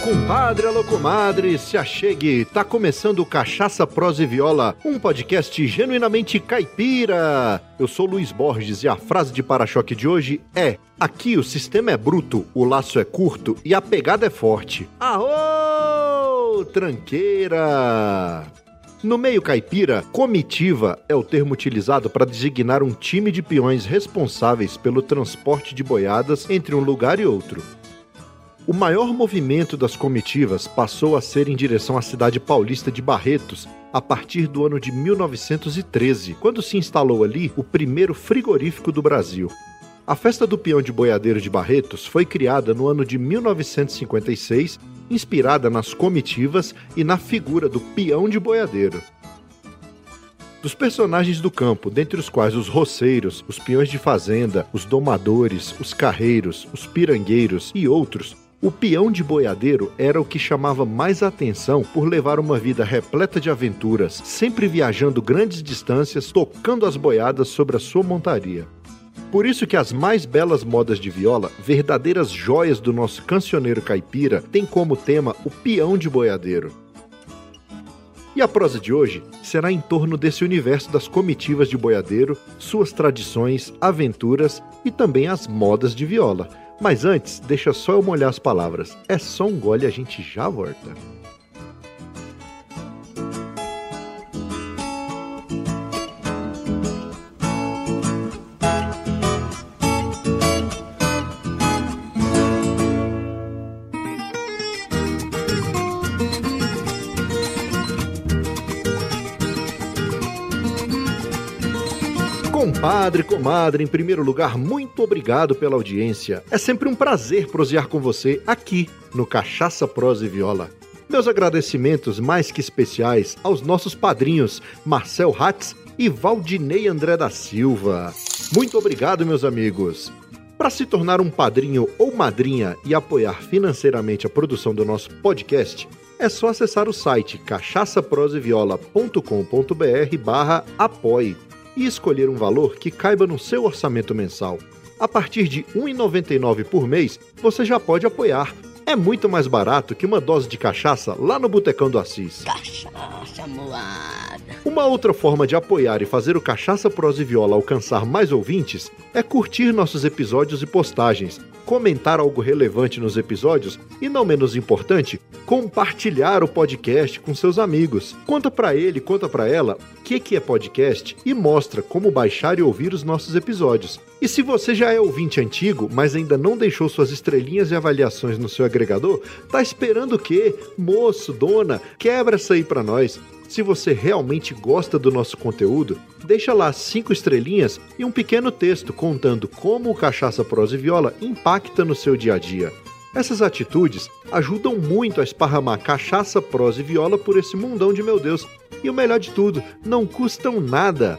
compadre, alô comadre, se achegue. Tá começando Cachaça, Prosa e Viola, um podcast genuinamente caipira. Eu sou Luiz Borges e a frase de para-choque de hoje é: Aqui o sistema é bruto, o laço é curto e a pegada é forte. Aô, tranqueira! No meio caipira, comitiva é o termo utilizado para designar um time de peões responsáveis pelo transporte de boiadas entre um lugar e outro. O maior movimento das comitivas passou a ser em direção à cidade paulista de Barretos, a partir do ano de 1913, quando se instalou ali o primeiro frigorífico do Brasil. A festa do peão de boiadeiro de Barretos foi criada no ano de 1956, inspirada nas comitivas e na figura do peão de boiadeiro. Dos personagens do campo, dentre os quais os roceiros, os peões de fazenda, os domadores, os carreiros, os pirangueiros e outros, o peão de boiadeiro era o que chamava mais atenção por levar uma vida repleta de aventuras, sempre viajando grandes distâncias, tocando as boiadas sobre a sua montaria. Por isso que as mais belas modas de viola, verdadeiras joias do nosso cancioneiro caipira, têm como tema o peão de boiadeiro. E a prosa de hoje será em torno desse universo das comitivas de boiadeiro, suas tradições, aventuras e também as modas de viola. Mas antes, deixa só eu molhar as palavras. É só um gole e a gente já volta. Compadre, comadre, em primeiro lugar, muito obrigado pela audiência. É sempre um prazer prosear com você aqui no Cachaça, Prosa e Viola. Meus agradecimentos mais que especiais aos nossos padrinhos Marcel Hatz e Valdinei André da Silva. Muito obrigado, meus amigos. Para se tornar um padrinho ou madrinha e apoiar financeiramente a produção do nosso podcast, é só acessar o site cachaçaproseviola.com.br barra apoie e escolher um valor que caiba no seu orçamento mensal. A partir de R$ 1,99 por mês, você já pode apoiar. É muito mais barato que uma dose de cachaça lá no Botecão do Assis. Cachaça moada. Uma outra forma de apoiar e fazer o Cachaça Prosa e Viola alcançar mais ouvintes é curtir nossos episódios e postagens, comentar algo relevante nos episódios e, não menos importante, compartilhar o podcast com seus amigos. Conta para ele, conta para ela o que, que é podcast e mostra como baixar e ouvir os nossos episódios. E se você já é ouvinte antigo, mas ainda não deixou suas estrelinhas e avaliações no seu agregador, tá esperando o quê? Moço, dona, quebra essa aí para nós. Se você realmente gosta do nosso conteúdo, deixa lá cinco estrelinhas e um pequeno texto contando como o Cachaça Prosa e Viola impacta no seu dia a dia. Essas atitudes ajudam muito a esparramar cachaça, prosa e viola por esse mundão de meu Deus. E o melhor de tudo, não custam nada.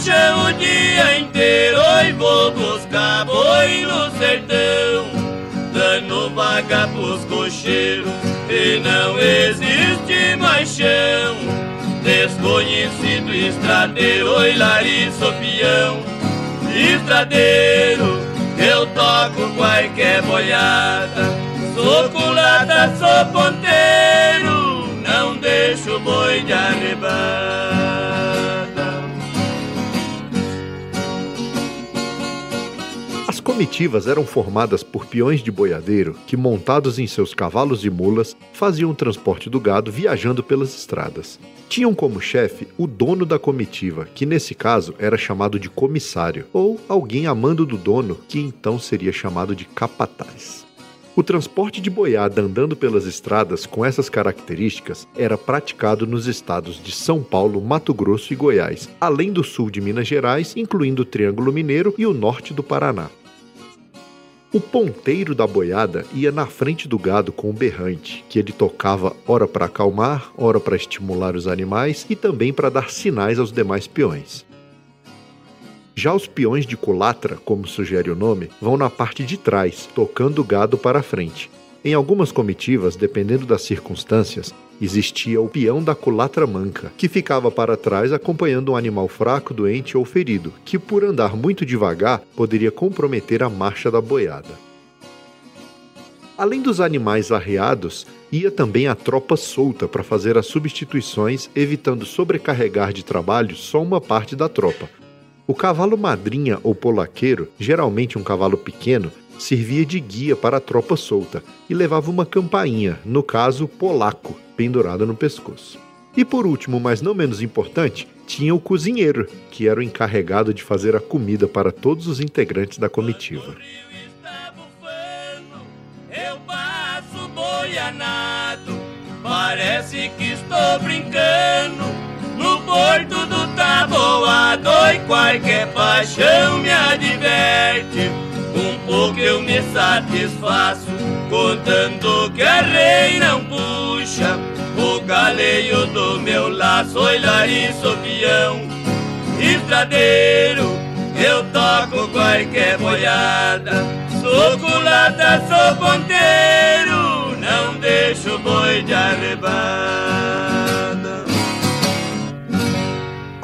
Corto o dia inteiro e vou buscar boi no sertão, dando vaga pros cocheiros e não existe mais chão. Desconhecido estradeiro, oi lariço peão, estradeiro eu toco qualquer boiada. Sou culata, sou ponteiro, não deixo boi de arrebata. Comitivas eram formadas por peões de boiadeiro que, montados em seus cavalos e mulas, faziam o transporte do gado viajando pelas estradas. Tinham como chefe o dono da comitiva, que nesse caso era chamado de comissário, ou alguém a mando do dono, que então seria chamado de capataz. O transporte de boiada andando pelas estradas com essas características era praticado nos estados de São Paulo, Mato Grosso e Goiás, além do sul de Minas Gerais, incluindo o Triângulo Mineiro e o norte do Paraná. O ponteiro da boiada ia na frente do gado com o berrante, que ele tocava ora para acalmar, ora para estimular os animais e também para dar sinais aos demais peões. Já os peões de culatra, como sugere o nome, vão na parte de trás, tocando o gado para a frente. Em algumas comitivas, dependendo das circunstâncias, existia o peão da culatra manca, que ficava para trás acompanhando um animal fraco, doente ou ferido, que por andar muito devagar poderia comprometer a marcha da boiada. Além dos animais arreados, ia também a tropa solta para fazer as substituições, evitando sobrecarregar de trabalho só uma parte da tropa. O cavalo madrinha ou polaqueiro, geralmente um cavalo pequeno, servia de guia para a tropa solta e levava uma campainha, no caso polaco, pendurada no pescoço. E por último, mas não menos importante, tinha o cozinheiro, que era o encarregado de fazer a comida para todos os integrantes da comitiva. Parece que estou brincando no porto do taboado e qualquer paixão me adverte um pouco eu me satisfaço, contando que a rei não puxa o galeio do meu laço, olha sou peão, estradeiro, eu toco qualquer boiada, sou culata, sou ponteiro, não deixo boi de arrebada.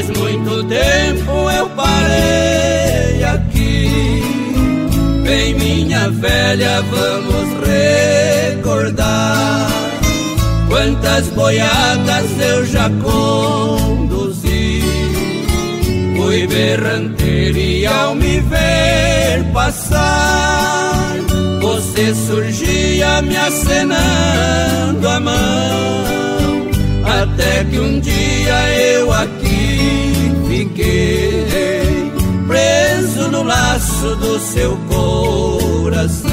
Faz muito tempo eu parei aqui. Vem minha velha, vamos recordar quantas boiadas eu já conduzi. Fui berranteiro e ao me ver passar, você surgia me acenando a mão. Até que um dia eu aqui fiquei preso no laço do seu coração.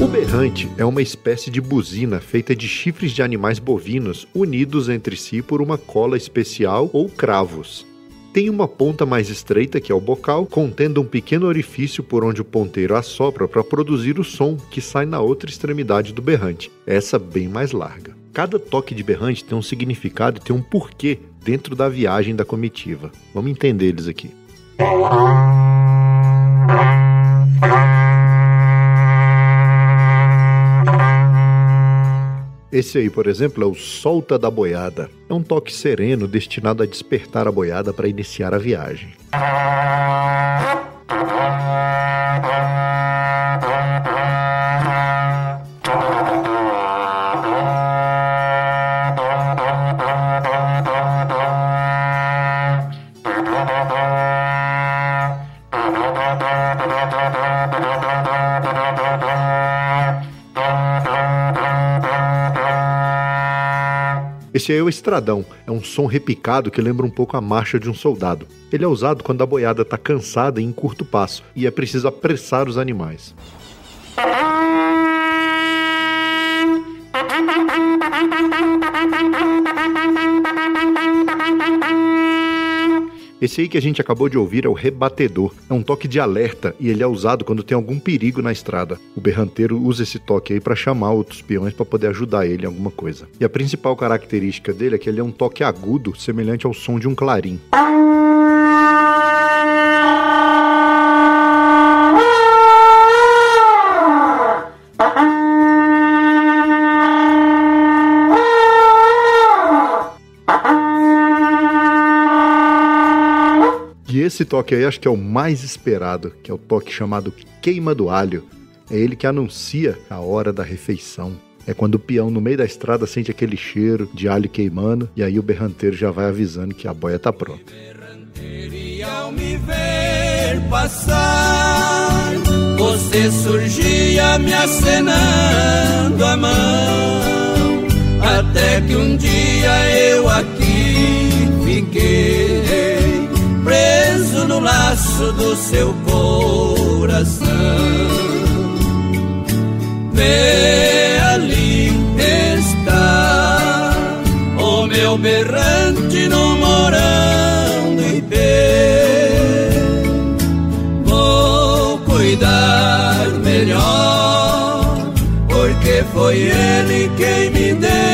O berrante é uma espécie de buzina feita de chifres de animais bovinos unidos entre si por uma cola especial ou cravos. Tem uma ponta mais estreita, que é o bocal, contendo um pequeno orifício por onde o ponteiro assopra para produzir o som que sai na outra extremidade do berrante, essa bem mais larga. Cada toque de berrante tem um significado e tem um porquê dentro da viagem da comitiva. Vamos entender eles aqui. Esse aí, por exemplo, é o Solta da Boiada. É um toque sereno destinado a despertar a boiada para iniciar a viagem. Esse é o estradão, é um som repicado que lembra um pouco a marcha de um soldado. Ele é usado quando a boiada está cansada e em curto passo, e é preciso apressar os animais. Esse aí que a gente acabou de ouvir é o rebatedor. É um toque de alerta e ele é usado quando tem algum perigo na estrada. O berranteiro usa esse toque aí para chamar outros peões para poder ajudar ele em alguma coisa. E a principal característica dele é que ele é um toque agudo, semelhante ao som de um clarim. Esse toque aí acho que é o mais esperado, que é o toque chamado queima do alho. É ele que anuncia a hora da refeição. É quando o peão no meio da estrada sente aquele cheiro de alho queimando e aí o berranteiro já vai avisando que a boia tá pronta. Ao me ver passar, você surgia me acenando a mão, até que um dia eu aqui fiquei no laço do seu coração. Vê ali está o meu berrante no morão do Ipê. Vou cuidar melhor, porque foi ele quem me deu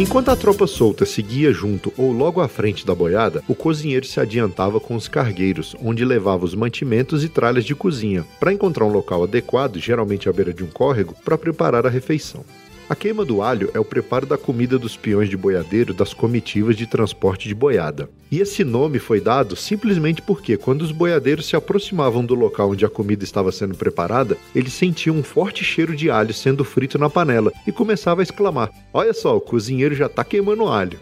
Enquanto a tropa solta seguia junto ou logo à frente da boiada, o cozinheiro se adiantava com os cargueiros, onde levava os mantimentos e tralhas de cozinha, para encontrar um local adequado, geralmente à beira de um córrego, para preparar a refeição. A queima do alho é o preparo da comida dos peões de boiadeiro das comitivas de transporte de boiada. E esse nome foi dado simplesmente porque, quando os boiadeiros se aproximavam do local onde a comida estava sendo preparada, eles sentiam um forte cheiro de alho sendo frito na panela e começavam a exclamar: Olha só, o cozinheiro já está queimando alho.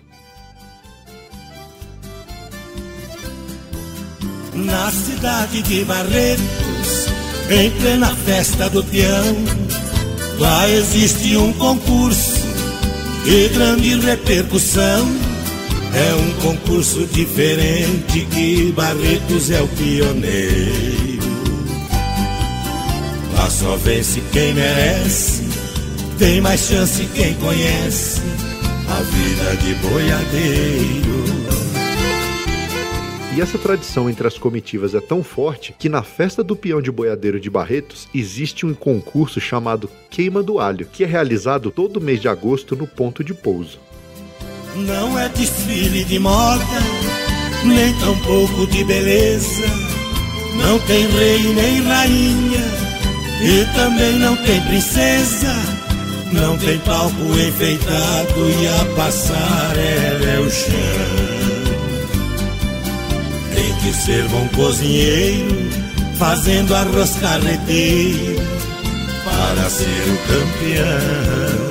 Na cidade de Barretos, em plena festa do peão Lá existe um concurso de grande repercussão. É um concurso diferente que Barretos é o pioneiro. Lá só vence quem merece, tem mais chance quem conhece a vida de boiadeiro. E essa tradição entre as comitivas é tão forte que na festa do peão de boiadeiro de Barretos existe um concurso chamado Queima do Alho, que é realizado todo mês de agosto no ponto de pouso. Não é desfile de moda, nem tampouco de beleza. Não tem rei nem rainha, e também não tem princesa. Não tem palco enfeitado e a passarela é o chão. Tem que ser bom cozinheiro, fazendo arroz carreteiro, para ser o campeão.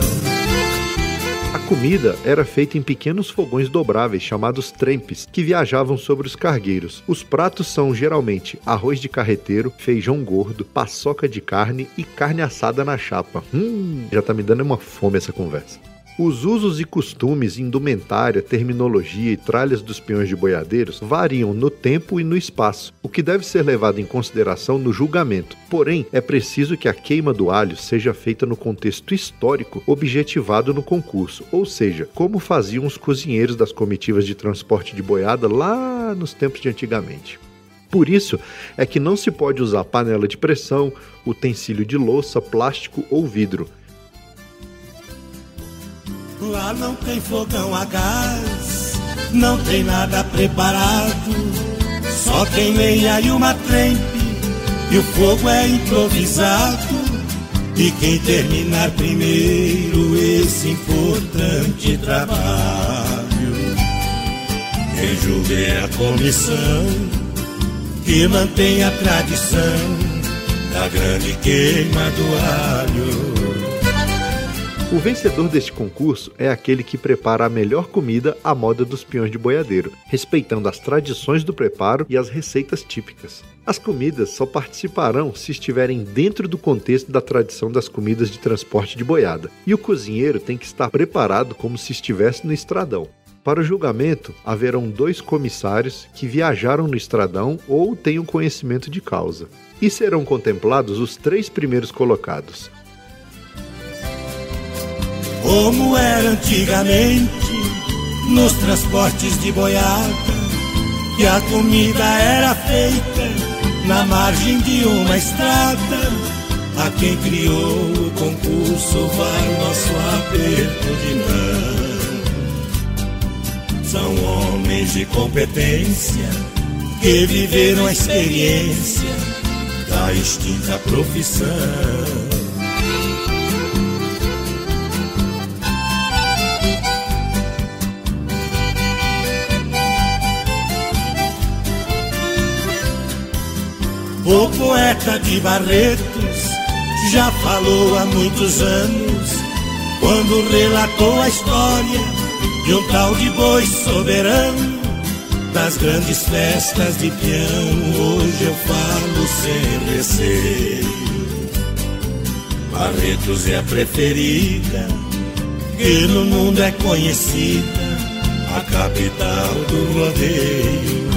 A comida era feita em pequenos fogões dobráveis chamados trempes, que viajavam sobre os cargueiros. Os pratos são geralmente arroz de carreteiro, feijão gordo, paçoca de carne e carne assada na chapa. Hum, já tá me dando uma fome essa conversa. Os usos e costumes, indumentária, terminologia e tralhas dos peões de boiadeiros variam no tempo e no espaço, o que deve ser levado em consideração no julgamento. Porém, é preciso que a queima do alho seja feita no contexto histórico objetivado no concurso, ou seja, como faziam os cozinheiros das comitivas de transporte de boiada lá nos tempos de antigamente. Por isso é que não se pode usar panela de pressão, utensílio de louça, plástico ou vidro. Lá não tem fogão a gás, não tem nada preparado. Só tem lenha e uma trempe, e o fogo é improvisado. E quem terminar primeiro esse importante trabalho, quem julgue é a comissão que mantém a tradição da grande queima do alho. O vencedor deste concurso é aquele que prepara a melhor comida à moda dos peões de boiadeiro, respeitando as tradições do preparo e as receitas típicas. As comidas só participarão se estiverem dentro do contexto da tradição das comidas de transporte de boiada, e o cozinheiro tem que estar preparado como se estivesse no estradão. Para o julgamento, haverão dois comissários que viajaram no estradão ou tenham conhecimento de causa. E serão contemplados os três primeiros colocados, como era antigamente nos transportes de boiada, que a comida era feita na margem de uma estrada. A quem criou o concurso vai nosso aperto de mão. São homens de competência que viveram a experiência da extinta profissão. O poeta de Barretos já falou há muitos anos, quando relatou a história de um tal de boi soberano. Das grandes festas de peão, hoje eu falo sem receio. Barretos é a preferida, que no mundo é conhecida, a capital do rodeio.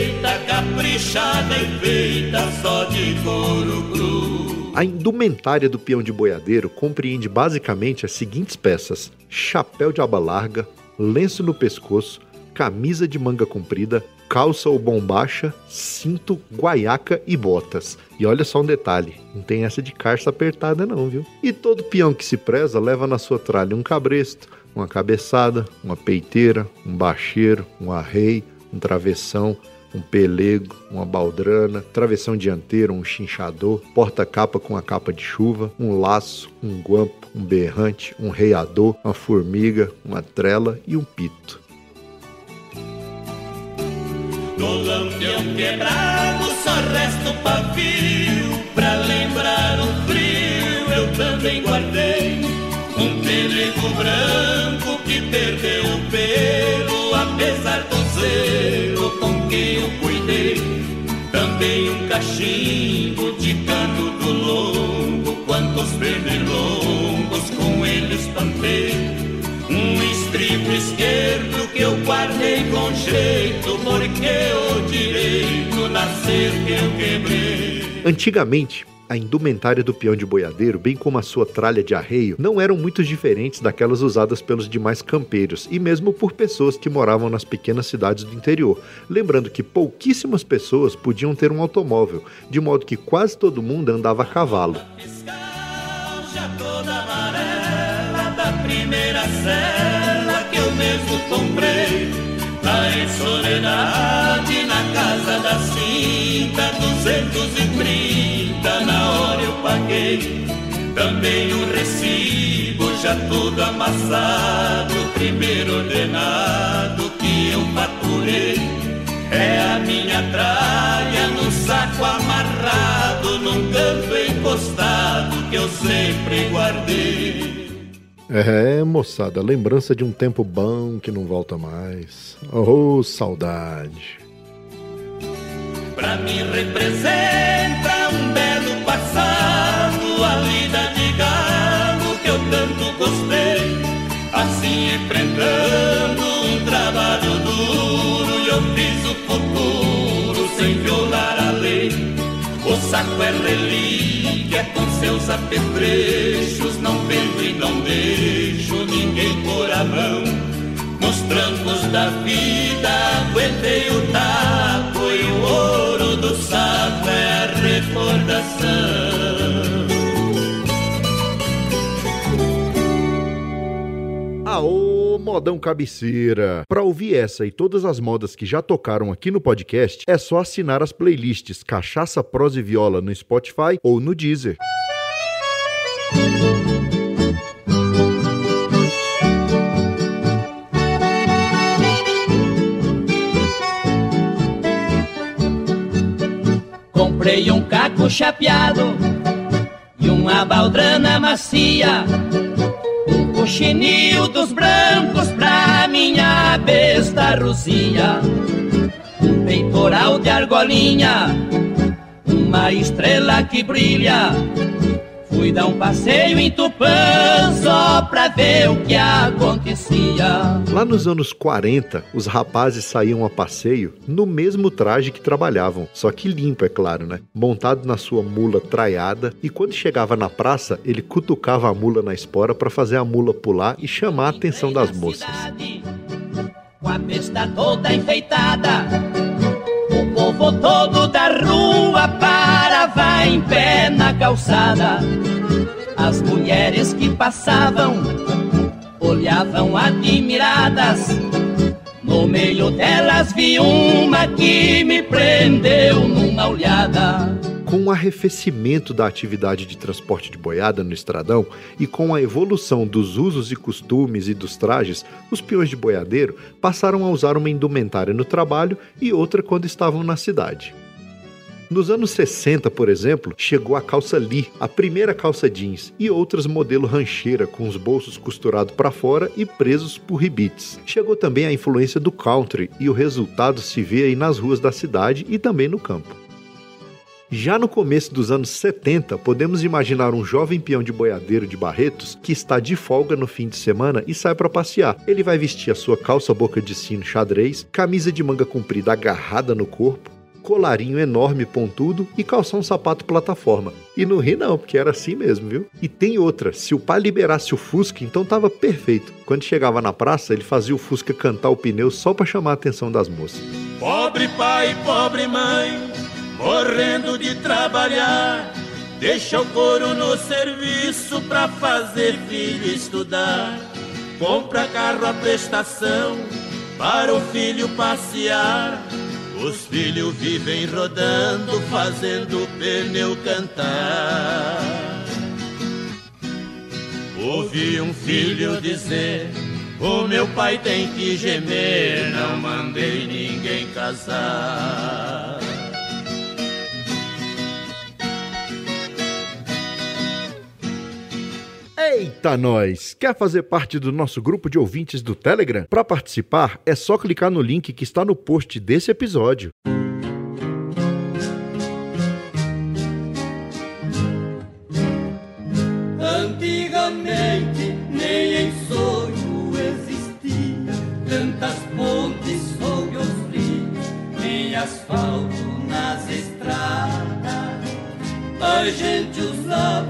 indumentária do peão de boiadeiro compreende basicamente as seguintes peças: chapéu de aba larga, lenço no pescoço, camisa de manga comprida, calça ou bombacha, cinto, guaiaca e botas. E olha só um detalhe, não tem essa de carça apertada não, viu? E todo peão que se preza leva na sua tralha um cabresto, uma cabeçada, uma peiteira, um bacheiro, um arrei, um travessão, um pelego, uma baldrana, travessão dianteiro, um chinchador, porta-capa com a capa de chuva, um laço, um guampo, um berrante, um reiador, uma formiga, uma trela e um pito. No lampião quebrado só resta o pavio Pra lembrar o frio eu também guardei Um pelego branco que perdeu o pelo Apesar do com que eu cuidei. Também um cachimbo de cano do longo, quantos pernilongos com ele espantei. Um estribo esquerdo que eu guardei com jeito, porque o direito nascer que eu quebrei. Antigamente, a indumentária do peão de boiadeiro, bem como a sua tralha de arreio, não eram muito diferentes daquelas usadas pelos demais campeiros e mesmo por pessoas que moravam nas pequenas cidades do interior. Lembrando que pouquíssimas pessoas podiam ter um automóvel, de modo que quase todo mundo andava a cavalo. Lá em Soledade, na casa da cinta, 230 na hora eu paguei. Também o recibo já todo amassado, primeiro ordenado que eu faturei. É a minha tralha no saco amarrado, num canto encostado que eu sempre guardei. É, moçada, lembrança de um tempo bom que não volta mais. Oh, saudade. Pra mim representa um belo passado, a vida de galo que eu tanto gostei. Assim enfrentando saco é relíquia com seus apetrechos. Não vendo e não deixo ninguém pôr a mão. Nos trancos da vida, aguentei o taco e o ouro do saco é a recordação. Aô, modão cabeceira! Para ouvir essa e todas as modas que já tocaram aqui no podcast, é só assinar as playlists Cachaça, Prosa e Viola no Spotify ou no Deezer. Comprei um caco chapeado e uma baldrana macia. Um coxinil dos brancos pra minha besta Rosia. Um peitoral de argolinha, uma estrela que brilha. Fui dar um passeio em Tupã só pra ver o que acontecia. Lá nos anos 40, os rapazes saíam a passeio no mesmo traje que trabalhavam, só que limpo, é claro, né? Montado na sua mula traiada, e quando chegava na praça, ele cutucava a mula na espora para fazer a mula pular e chamar a atenção das moças. Cidade, Com a besta toda enfeitada, povo todo da rua parava em pé na calçada. As mulheres que passavam olhavam admiradas. No meio delas vi uma que me prendeu numa olhada. Com o arrefecimento da atividade de transporte de boiada no estradão e com a evolução dos usos e costumes e dos trajes, os peões de boiadeiro passaram a usar uma indumentária no trabalho e outra quando estavam na cidade. Nos anos 60, por exemplo, chegou a calça Lee, a primeira calça jeans, e outras modelo rancheira com os bolsos costurados para fora e presos por ribites. Chegou também a influência do country e o resultado se vê aí nas ruas da cidade e também no campo. Já no começo dos anos 70, podemos imaginar um jovem peão de boiadeiro de Barretos que está de folga no fim de semana e sai para passear. Ele vai vestir a sua calça boca de sino xadrez, camisa de manga comprida agarrada no corpo, colarinho enorme pontudo e calçar um sapato plataforma. E não ri não, porque era assim mesmo, viu? E tem outra, se o pai liberasse o Fusca, então tava perfeito. Quando chegava na praça, ele fazia o Fusca cantar o pneu só para chamar a atenção das moças. Pobre pai, pobre mãe, morrendo de trabalhar. Deixa o couro no serviço pra fazer filho estudar. Compra carro à prestação para o filho passear. Os filhos vivem rodando, fazendo o pneu cantar. Ouvi um filho dizer: O meu pai tem que gemer, não mandei ninguém casar. Eita nós! Quer fazer parte do nosso grupo de ouvintes do Telegram? Para participar, é só clicar no link que está no post desse episódio. Antigamente nem em sonho existia tantas pontes sobre os rios, nem asfalto nas estradas. A gente usava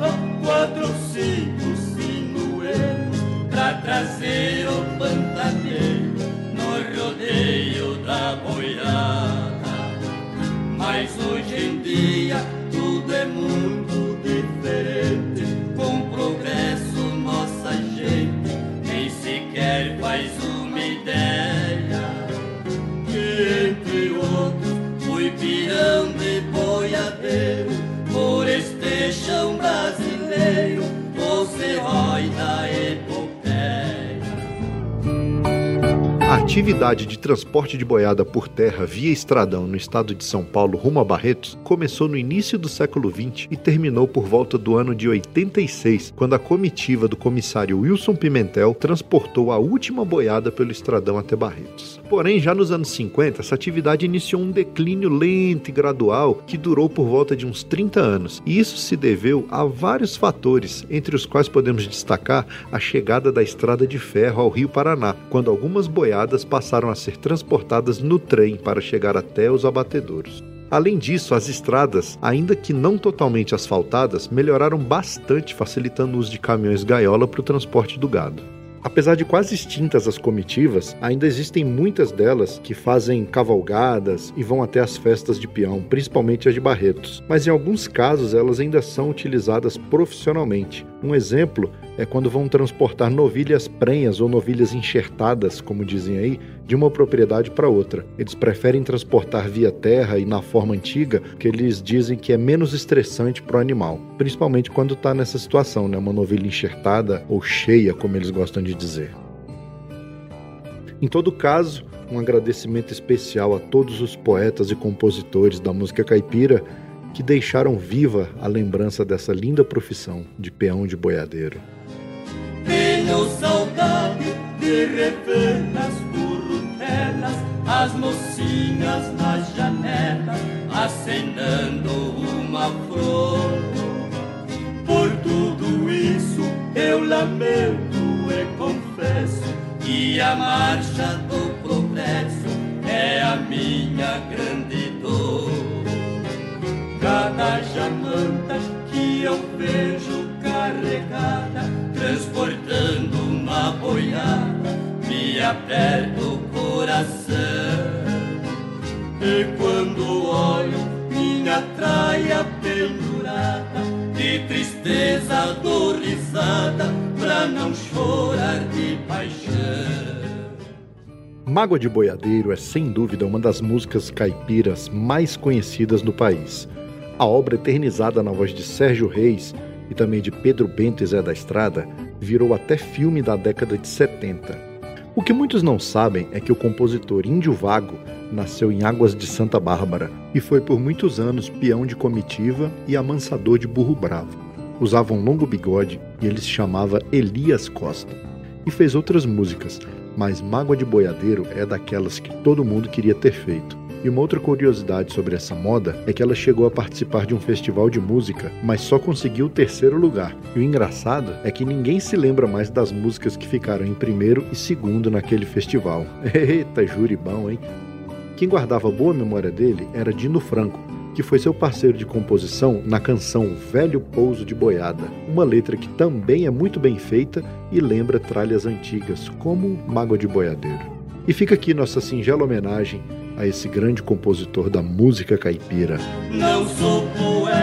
Atividade de transporte de boiada por terra via estradão no estado de São Paulo rumo a Barretos começou no início do século XX e terminou por volta do ano de 86, quando a comitiva do comissário Wilson Pimentel transportou a última boiada pelo estradão até Barretos. Porém, já nos anos 50, essa atividade iniciou um declínio lento e gradual que durou por volta de uns 30 anos. E isso se deveu a vários fatores, entre os quais podemos destacar a chegada da estrada de ferro ao Rio Paraná, quando algumas boiadas passaram a ser transportadas no trem para chegar até os abatedouros. Além disso, as estradas, ainda que não totalmente asfaltadas, melhoraram bastante, facilitando o uso de caminhões gaiola para o transporte do gado. Apesar de quase extintas as comitivas, ainda existem muitas delas que fazem cavalgadas e vão até as festas de peão, principalmente as de Barretos. Mas em alguns casos elas ainda são utilizadas profissionalmente. Um exemplo é quando vão transportar novilhas prenhas ou novilhas enxertadas, como dizem aí, de uma propriedade para outra. Eles preferem transportar via terra e na forma antiga, porque eles dizem que é menos estressante para o animal, principalmente quando está nessa situação, né? uma novilha enxertada ou cheia, como eles gostam de dizer. Em todo caso, um agradecimento especial a todos os poetas e compositores da música caipira que deixaram viva a lembrança dessa linda profissão de peão de boiadeiro. Tenho saudade de rever nas currutelas as mocinhas nas janelas acendendo uma flor. Por tudo isso eu lamento e confesso que a marcha do progresso é a minha grande. Cada jamanta que eu vejo carregada, transportando uma boiada, me aperta o coração. E quando olho minha traia pendurada, de tristeza dou risada, pra não chorar de paixão. Mágoa de Boiadeiro é sem dúvida uma das músicas caipiras mais conhecidas no país. A obra eternizada na voz de Sérgio Reis e também de Pedro Bento e Zé da Estrada virou até filme da década de 70. O que muitos não sabem é que o compositor Índio Vago nasceu em Águas de Santa Bárbara e foi por muitos anos peão de comitiva e amansador de burro bravo. Usava um longo bigode e ele se chamava Elias Costa. E fez outras músicas, mas Mágoa de Boiadeiro é daquelas que todo mundo queria ter feito. E uma outra curiosidade sobre essa moda é que ela chegou a participar de um festival de música, mas só conseguiu o terceiro lugar. E o engraçado é que ninguém se lembra mais das músicas que ficaram em primeiro e segundo naquele festival. Eita, júri bom, hein? Quem guardava boa memória dele era Dino Franco, que foi seu parceiro de composição na canção Velho Pouso de Boiada, uma letra que também é muito bem feita e lembra tralhas antigas, como Mágoa de Boiadeiro. E fica aqui nossa singela homenagem a esse grande compositor da música caipira. Não sou poeta,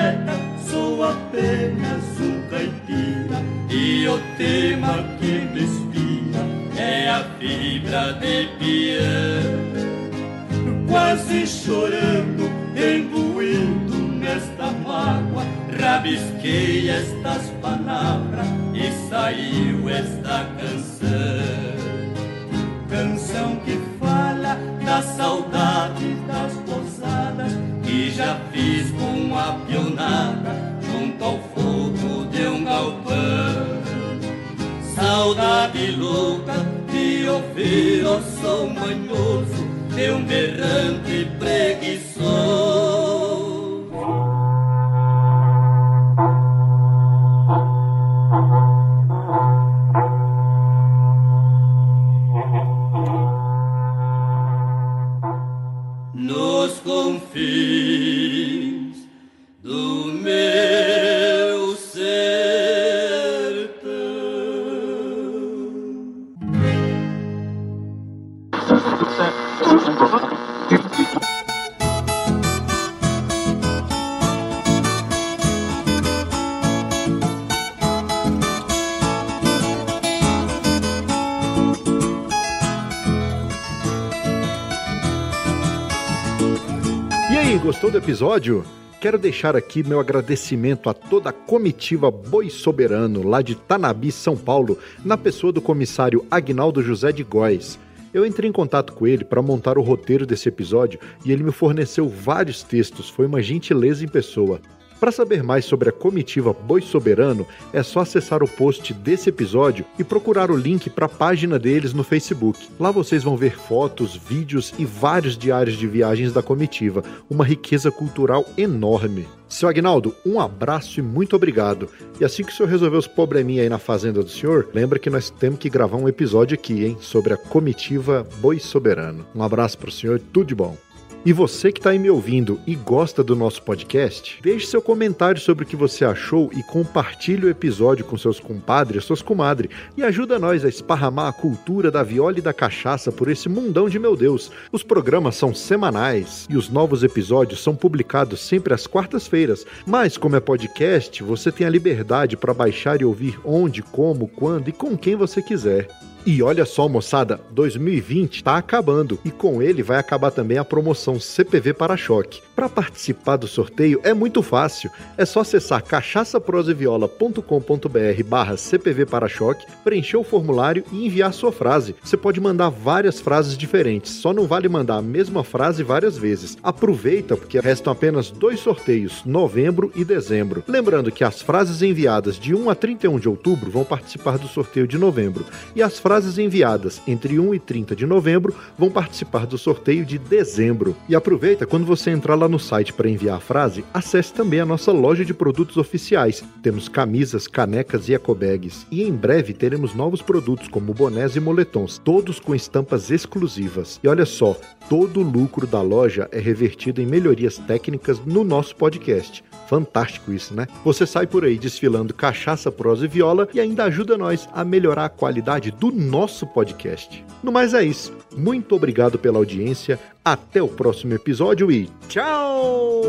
episódio? Quero deixar aqui meu agradecimento a toda a comitiva Boi Soberano, lá de Tanabi, São Paulo, na pessoa do comissário Agnaldo José de Góes. Eu entrei em contato com ele para montar o roteiro desse episódio e ele me forneceu vários textos, foi uma gentileza em pessoa. Para saber mais sobre a comitiva Boi Soberano, é só acessar o post desse episódio e procurar o link para a página deles no Facebook. Lá vocês vão ver fotos, vídeos e vários diários de viagens da comitiva, uma riqueza cultural enorme. Seu Agnaldo, um abraço e muito obrigado. E assim que o senhor resolver os probleminha aí na fazenda do senhor, lembra que nós temos que gravar um episódio aqui, hein, sobre a comitiva Boi Soberano. Um abraço para o senhor, tudo de bom. E você que está aí me ouvindo e gosta do nosso podcast, deixe seu comentário sobre o que você achou e compartilhe o episódio com seus compadres, suas comadres e ajuda nós a esparramar a cultura da viola e da cachaça por esse mundão de meu Deus. Os programas são semanais e os novos episódios são publicados sempre às quartas-feiras, mas como é podcast, você tem a liberdade para baixar e ouvir onde, como, quando e com quem você quiser. E olha só, moçada, 2020 está acabando e com ele vai acabar também a promoção CPV Para-Choque. Para participar do sorteio é muito fácil, é só acessar cachaçaproseviola.com.br barra CPV Para-Choque, preencher o formulário e enviar sua frase. Você pode mandar várias frases diferentes, só não vale mandar a mesma frase várias vezes. Aproveita porque restam apenas dois sorteios, novembro e dezembro. Lembrando que as frases enviadas de 1 a 31 de outubro vão participar do sorteio de novembro e as frases enviadas entre 1 e 30 de novembro vão participar do sorteio de dezembro. E aproveita quando você entrar lá no site para enviar a frase, acesse também a nossa loja de produtos oficiais. Temos camisas, canecas e ecobags. E em breve teremos novos produtos como bonés e moletons, todos com estampas exclusivas. E olha só, todo o lucro da loja é revertido em melhorias técnicas no nosso podcast. Fantástico isso, né? Você sai por aí desfilando cachaça, prosa e viola e ainda ajuda nós a melhorar a qualidade do nosso podcast. No mais é isso. Muito obrigado pela audiência. Até o próximo episódio e tchau!